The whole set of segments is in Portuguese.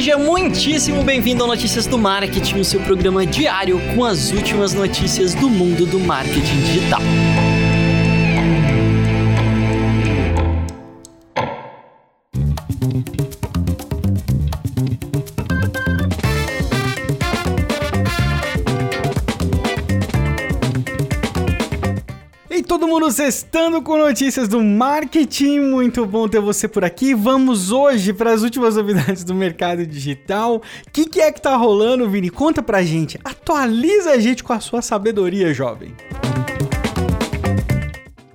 Seja muitíssimo bem-vindo ao Notícias do Marketing, o seu programa diário com as últimas notícias do mundo do marketing digital. Todo mundo cestando com notícias do marketing. Muito bom ter você por aqui. Vamos hoje para as últimas novidades do mercado digital. O que, que, é que tá rolando, Vini? Conta pra gente. Atualiza a gente com a sua sabedoria, jovem.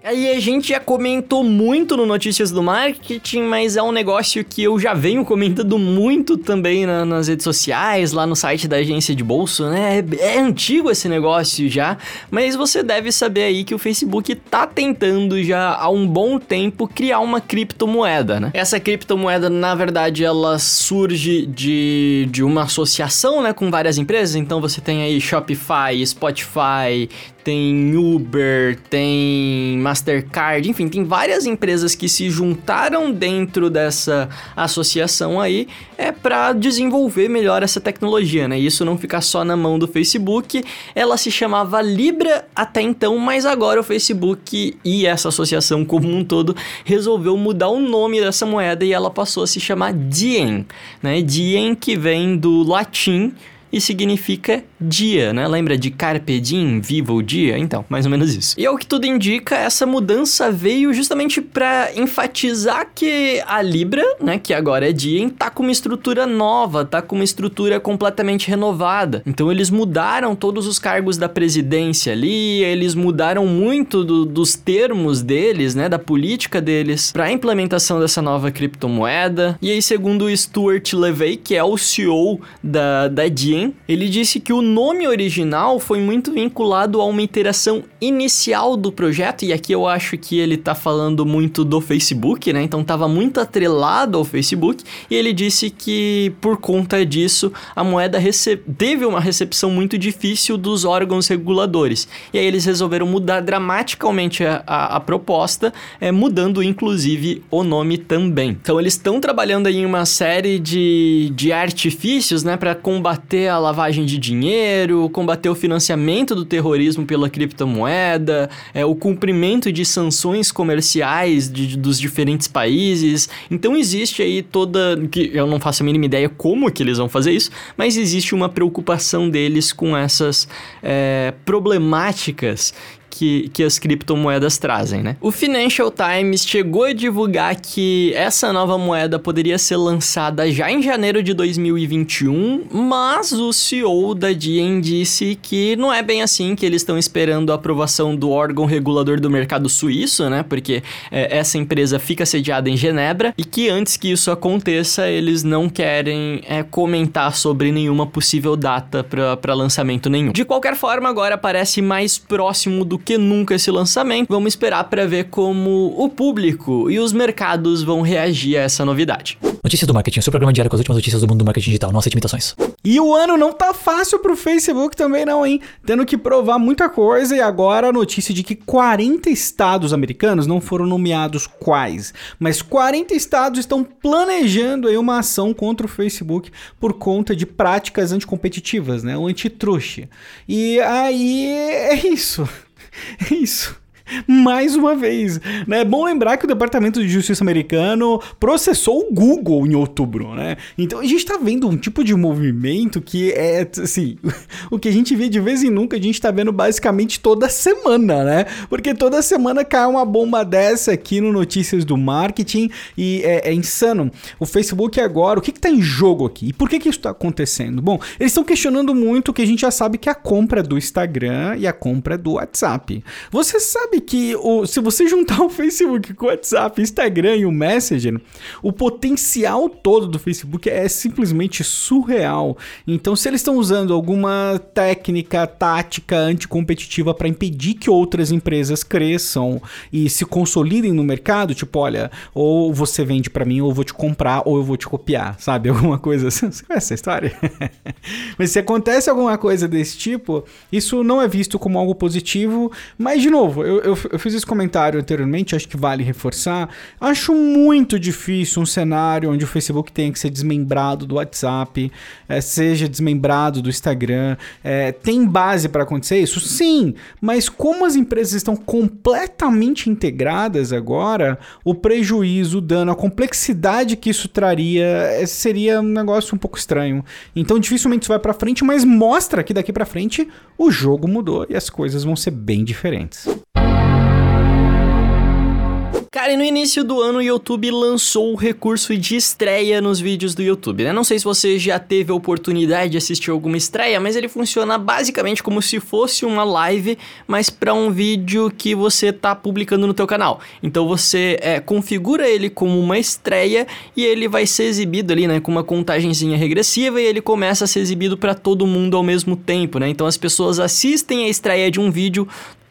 Aí a gente já comentou muito no Notícias do Marketing, mas é um negócio que eu já venho comentando muito também na, nas redes sociais, lá no site da agência de bolso, né? É, é, antigo esse negócio já, mas você deve saber aí que o Facebook tá tentando já há um bom tempo criar uma criptomoeda, né? Essa criptomoeda, na verdade, ela surge de, de uma associação, né, com várias empresas. Então você tem aí Shopify, Spotify, tem Uber, tem Mastercard, enfim, tem várias empresas que se juntaram dentro dessa associação aí é para desenvolver melhor essa tecnologia, né? Isso não ficar só na mão do Facebook. Ela se chamava Libra até então, mas agora o Facebook e essa associação como um todo resolveu mudar o nome dessa moeda e ela passou a se chamar Diem, né? Diem que vem do latim e significa dia, né? Lembra de carpe diem, viva o dia? Então, mais ou menos isso. E ao que tudo indica, essa mudança veio justamente para enfatizar que a Libra, né, que agora é Diem, tá com uma estrutura nova, tá com uma estrutura completamente renovada. Então eles mudaram todos os cargos da presidência ali, eles mudaram muito do, dos termos deles, né, da política deles para a implementação dessa nova criptomoeda. E aí, segundo o Stuart Levey, que é o CEO da, da Diem, ele disse que o nome original foi muito vinculado a uma interação inicial do projeto, e aqui eu acho que ele tá falando muito do Facebook, né? Então tava muito atrelado ao Facebook, e ele disse que por conta disso a moeda teve uma recepção muito difícil dos órgãos reguladores. E aí eles resolveram mudar dramaticamente a, a, a proposta, é, mudando inclusive o nome também. Então eles estão trabalhando aí em uma série de, de artifícios, né, para combater a lavagem de dinheiro, combater o financiamento do terrorismo pela criptomoeda, é, o cumprimento de sanções comerciais de, dos diferentes países. Então existe aí toda. que Eu não faço a mínima ideia como que eles vão fazer isso, mas existe uma preocupação deles com essas é, problemáticas que, que as criptomoedas trazem, né? O Financial Times chegou a divulgar que essa nova moeda poderia ser lançada já em janeiro de 2021, mas o CEO da Diem disse que não é bem assim, que eles estão esperando a aprovação do órgão regulador do mercado suíço, né? Porque é, essa empresa fica sediada em Genebra e que antes que isso aconteça, eles não querem é, comentar sobre nenhuma possível data para lançamento nenhum. De qualquer forma, agora parece mais próximo do que nunca esse lançamento. Vamos esperar para ver como o público e os mercados vão reagir a essa novidade. Notícias do Marketing, seu programa diário com as últimas notícias do mundo do marketing digital. Não aceite imitações. E o ano não tá fácil pro Facebook também não, hein? Tendo que provar muita coisa e agora a notícia de que 40 estados americanos não foram nomeados quais, mas 40 estados estão planejando aí uma ação contra o Facebook por conta de práticas anticompetitivas, né? O antitruste. E aí é isso. É isso mais uma vez. Né? É bom lembrar que o Departamento de Justiça americano processou o Google em outubro, né? Então a gente está vendo um tipo de movimento que é, assim, o que a gente vê de vez em nunca, a gente está vendo basicamente toda semana, né? Porque toda semana cai uma bomba dessa aqui no Notícias do Marketing e é, é insano. O Facebook agora, o que está em jogo aqui? E por que, que isso está acontecendo? Bom, eles estão questionando muito o que a gente já sabe que é a compra do Instagram e a compra do WhatsApp. Você sabe sabe que o, se você juntar o Facebook com o WhatsApp, Instagram e o Messenger, o potencial todo do Facebook é simplesmente surreal. Então, se eles estão usando alguma técnica, tática anticompetitiva para impedir que outras empresas cresçam e se consolidem no mercado, tipo, olha, ou você vende para mim, ou eu vou te comprar, ou eu vou te copiar, sabe? Alguma coisa assim. Você conhece essa história? Mas se acontece alguma coisa desse tipo, isso não é visto como algo positivo. Mas, de novo, eu, eu, eu fiz esse comentário anteriormente, acho que vale reforçar. Acho muito difícil um cenário onde o Facebook tenha que ser desmembrado do WhatsApp, é, seja desmembrado do Instagram. É, tem base para acontecer isso? Sim, mas como as empresas estão completamente integradas agora, o prejuízo, o dano, a complexidade que isso traria é, seria um negócio um pouco estranho. Então dificilmente isso vai para frente, mas mostra que daqui para frente o jogo mudou e as coisas vão ser bem diferentes. Cara, e no início do ano o YouTube lançou o recurso de estreia nos vídeos do YouTube, né? Não sei se você já teve a oportunidade de assistir alguma estreia, mas ele funciona basicamente como se fosse uma live, mas para um vídeo que você tá publicando no teu canal. Então você é, configura ele como uma estreia e ele vai ser exibido ali, né, com uma contagenzinha regressiva e ele começa a ser exibido para todo mundo ao mesmo tempo, né? Então as pessoas assistem a estreia de um vídeo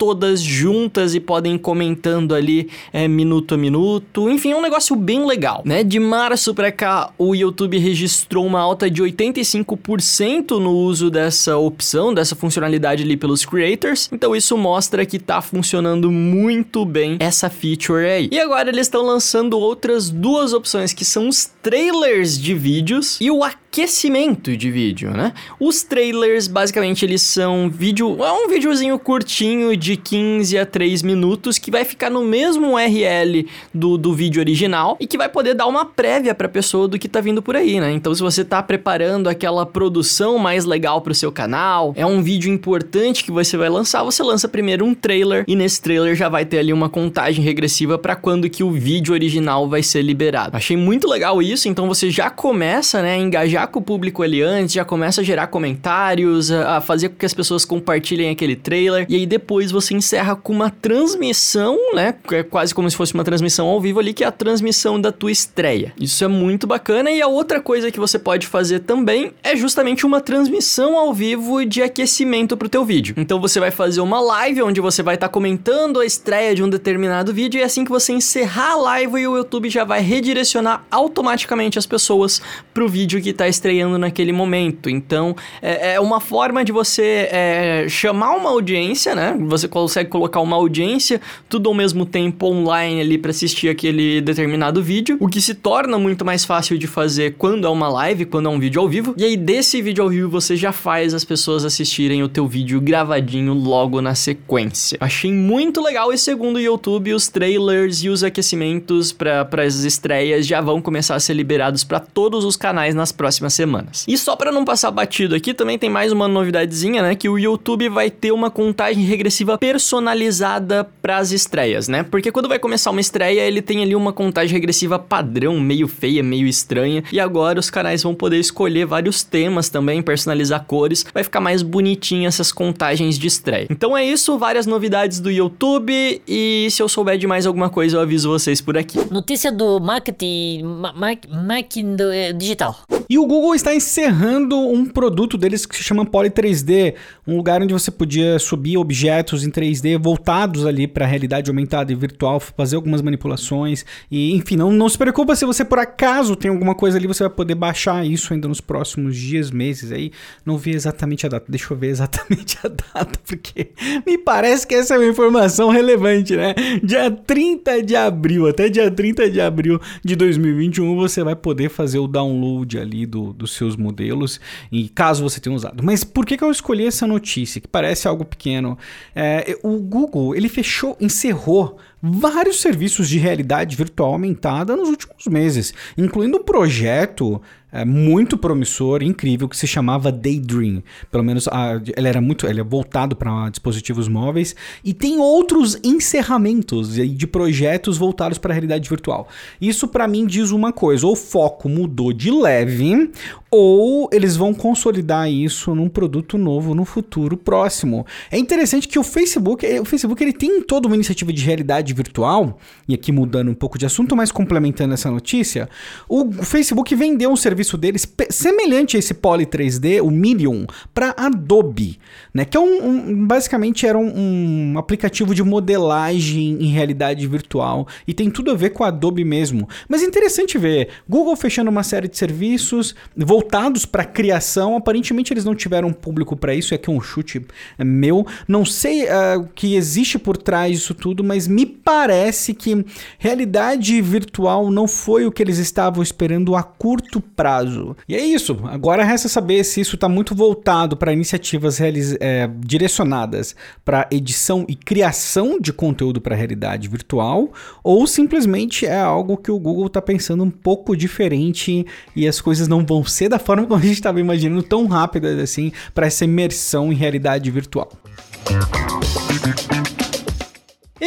todas juntas e podem ir comentando ali é, minuto a minuto. Enfim, é um negócio bem legal, né? De março para cá, o YouTube registrou uma alta de 85% no uso dessa opção, dessa funcionalidade ali pelos creators. Então isso mostra que tá funcionando muito bem essa feature aí. E agora eles estão lançando outras duas opções que são os trailers de vídeos e o aquecimento de vídeo, né? Os trailers, basicamente, eles são vídeo... É um videozinho curtinho de 15 a 3 minutos que vai ficar no mesmo URL do, do vídeo original e que vai poder dar uma prévia pra pessoa do que tá vindo por aí, né? Então, se você tá preparando aquela produção mais legal pro seu canal, é um vídeo importante que você vai lançar, você lança primeiro um trailer e nesse trailer já vai ter ali uma contagem regressiva para quando que o vídeo original vai ser liberado. Achei muito legal isso, então você já começa, né, a engajar com o público ali antes, já começa a gerar comentários, a, a fazer com que as pessoas compartilhem aquele trailer, e aí depois você encerra com uma transmissão, né? É quase como se fosse uma transmissão ao vivo ali, que é a transmissão da tua estreia. Isso é muito bacana, e a outra coisa que você pode fazer também é justamente uma transmissão ao vivo de aquecimento pro teu vídeo. Então você vai fazer uma live onde você vai estar tá comentando a estreia de um determinado vídeo, e assim que você encerrar a live, o YouTube já vai redirecionar automaticamente as pessoas pro vídeo que tá estreando naquele momento. Então, é, é uma forma de você é, chamar uma audiência, né? Você consegue colocar uma audiência, tudo ao mesmo tempo online ali para assistir aquele determinado vídeo, o que se torna muito mais fácil de fazer quando é uma live, quando é um vídeo ao vivo. E aí, desse vídeo ao vivo, você já faz as pessoas assistirem o teu vídeo gravadinho logo na sequência. Achei muito legal e segundo o YouTube, os trailers e os aquecimentos para as estreias já vão começar a ser liberados para todos os canais nas próximas semanas. E só para não passar batido aqui, também tem mais uma novidadezinha, né? Que o YouTube vai ter uma contagem regressiva personalizada para as estreias, né? Porque quando vai começar uma estreia, ele tem ali uma contagem regressiva padrão, meio feia, meio estranha. E agora os canais vão poder escolher vários temas também, personalizar cores. Vai ficar mais bonitinho essas contagens de estreia. Então é isso, várias novidades do YouTube. E se eu souber de mais alguma coisa, eu aviso vocês por aqui. Notícia do marketing, ma marketing do, é, digital. E o Google está encerrando um produto deles que se chama Poly 3D, um lugar onde você podia subir objetos em 3D voltados ali para a realidade aumentada e virtual, fazer algumas manipulações. E enfim, não, não se preocupa se você por acaso tem alguma coisa ali, você vai poder baixar isso ainda nos próximos dias, meses aí. Não vi exatamente a data, deixa eu ver exatamente a data, porque me parece que essa é uma informação relevante, né? Dia 30 de abril, até dia 30 de abril de 2021, você vai poder fazer o download ali do, dos seus modelos, e caso você tenha usado. Mas por que, que eu escolhi essa notícia, que parece algo pequeno? É, o Google, ele fechou, encerrou vários serviços de realidade virtual aumentada nos últimos meses, incluindo um projeto é, muito promissor, incrível, que se chamava Daydream. Pelo menos a, ele era muito, ele é voltado para dispositivos móveis e tem outros encerramentos de projetos voltados para a realidade virtual. Isso para mim diz uma coisa: ou o foco mudou de leve, ou eles vão consolidar isso num produto novo no futuro próximo. É interessante que o Facebook, o Facebook ele tem toda uma iniciativa de realidade virtual, e aqui mudando um pouco de assunto, mas complementando essa notícia, o Facebook vendeu um serviço deles semelhante a esse Poly 3D, o Medium, para Adobe, né? Que é um, um basicamente era um, um, aplicativo de modelagem em realidade virtual e tem tudo a ver com a Adobe mesmo. Mas é interessante ver Google fechando uma série de serviços, voltados para criação. Aparentemente eles não tiveram público para isso, é que um chute é, meu. Não sei uh, o que existe por trás disso tudo, mas me parece que realidade virtual não foi o que eles estavam esperando a curto prazo. E é isso. Agora resta saber se isso está muito voltado para iniciativas é, direcionadas para edição e criação de conteúdo para realidade virtual ou simplesmente é algo que o Google está pensando um pouco diferente e as coisas não vão ser da forma como a gente estava imaginando tão rápidas assim para essa imersão em realidade virtual.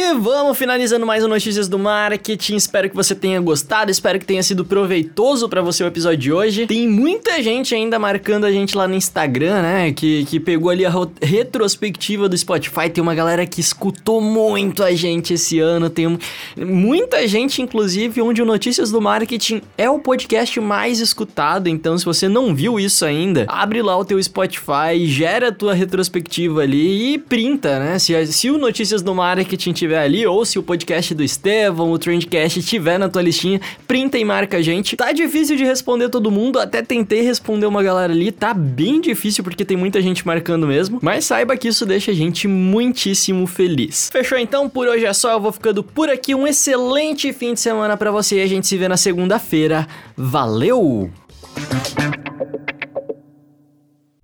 E vamos finalizando mais um Notícias do Marketing. Espero que você tenha gostado, espero que tenha sido proveitoso para você o episódio de hoje. Tem muita gente ainda marcando a gente lá no Instagram, né? Que, que pegou ali a retrospectiva do Spotify. Tem uma galera que escutou muito a gente esse ano. Tem muita gente, inclusive, onde o Notícias do Marketing é o podcast mais escutado. Então, se você não viu isso ainda, abre lá o teu Spotify, gera a tua retrospectiva ali e printa, né? Se, se o Notícias do Marketing tiver ali, ou se o podcast do Estevão, o Trendcast tiver na tua listinha, printa e marca a gente. Tá difícil de responder todo mundo, até tentei responder uma galera ali, tá bem difícil porque tem muita gente marcando mesmo, mas saiba que isso deixa a gente muitíssimo feliz. Fechou então? Por hoje é só, eu vou ficando por aqui. Um excelente fim de semana para você e a gente se vê na segunda-feira. Valeu!